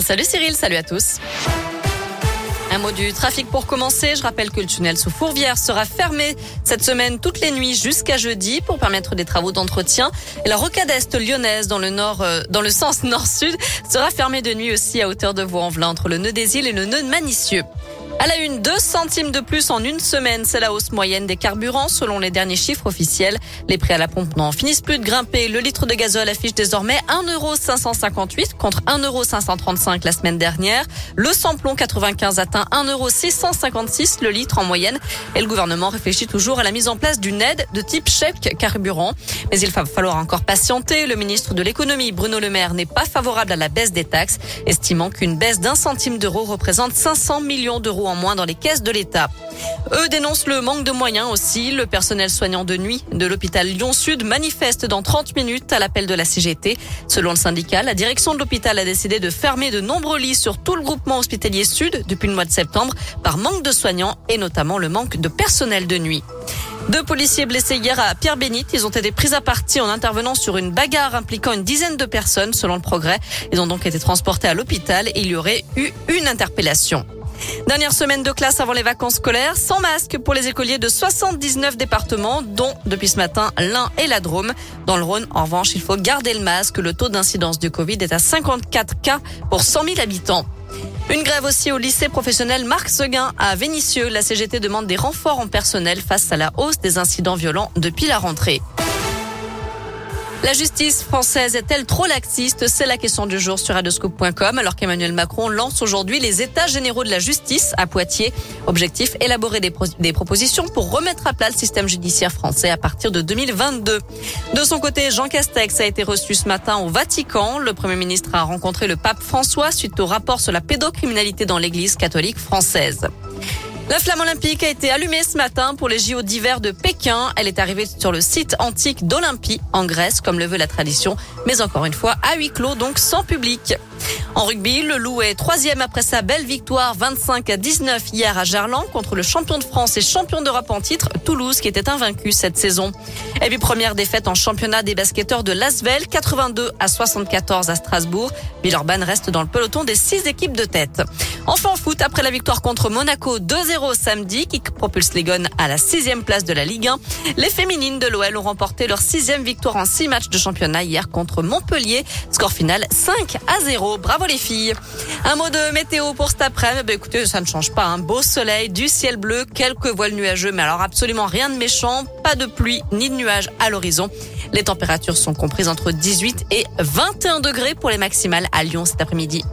Salut Cyril, salut à tous. Un mot du trafic pour commencer. Je rappelle que le tunnel sous Fourvière sera fermé cette semaine toutes les nuits jusqu'à jeudi pour permettre des travaux d'entretien. Et la rocade est lyonnaise dans le nord, euh, dans le sens nord-sud sera fermée de nuit aussi à hauteur de Vaux-en-Velin entre le nœud des îles et le nœud de Manicieux. À la une, 2 centimes de plus en une semaine. C'est la hausse moyenne des carburants selon les derniers chiffres officiels. Les prix à la pompe n'en finissent plus de grimper. Le litre de gazole affiche désormais 1,558 contre 1,535 la semaine dernière. Le samplon 95 atteint 1,656 le litre en moyenne. Et le gouvernement réfléchit toujours à la mise en place d'une aide de type chèque carburant. Mais il va falloir encore patienter. Le ministre de l'économie, Bruno Le Maire, n'est pas favorable à la baisse des taxes, estimant qu'une baisse d'un centime d'euro représente 500 millions d'euros en moins dans les caisses de l'État. Eux dénoncent le manque de moyens aussi. Le personnel soignant de nuit de l'hôpital Lyon-Sud manifeste dans 30 minutes à l'appel de la CGT. Selon le syndicat, la direction de l'hôpital a décidé de fermer de nombreux lits sur tout le groupement hospitalier Sud depuis le mois de septembre par manque de soignants et notamment le manque de personnel de nuit. Deux policiers blessés hier à Pierre-Bénite. Ils ont été pris à partie en intervenant sur une bagarre impliquant une dizaine de personnes, selon le progrès. Ils ont donc été transportés à l'hôpital et il y aurait eu une interpellation. Dernière semaine de classe avant les vacances scolaires, sans masque pour les écoliers de 79 départements, dont depuis ce matin l'Ain et la Drôme. Dans le Rhône, en revanche, il faut garder le masque. Le taux d'incidence du Covid est à 54 cas pour 100 000 habitants. Une grève aussi au lycée professionnel Marc Seguin à Vénissieux. La CGT demande des renforts en personnel face à la hausse des incidents violents depuis la rentrée. La justice française est-elle trop laxiste? C'est la question du jour sur radoscope.com alors qu'Emmanuel Macron lance aujourd'hui les états généraux de la justice à Poitiers. Objectif, élaborer des, des, propositions pour remettre à plat le système judiciaire français à partir de 2022. De son côté, Jean Castex a été reçu ce matin au Vatican. Le Premier ministre a rencontré le pape François suite au rapport sur la pédocriminalité dans l'église catholique française. La flamme olympique a été allumée ce matin pour les JO d'hiver de Pékin. Elle est arrivée sur le site antique d'Olympie en Grèce, comme le veut la tradition, mais encore une fois à huis clos, donc sans public. En rugby, le Loup est troisième après sa belle victoire 25 à 19 hier à Gerland contre le champion de France et champion d'Europe en titre, Toulouse, qui était invaincu cette saison. Et puis première défaite en championnat des basketteurs de Lasvel, 82 à 74 à Strasbourg. Villeurbanne reste dans le peloton des six équipes de tête. Enfin en foot, après la victoire contre Monaco 2-0 samedi, qui propulse les Gones à la sixième place de la Ligue 1, les féminines de l'OL ont remporté leur sixième victoire en six matchs de championnat hier contre Montpellier. Score final 5 à 0. Bravo les filles. Un mot de météo pour cet après-midi. Bah, écoutez, ça ne change pas. Un beau soleil, du ciel bleu, quelques voiles nuageux, mais alors absolument rien de méchant. Pas de pluie ni de nuages à l'horizon. Les températures sont comprises entre 18 et 21 degrés pour les maximales à Lyon cet après-midi.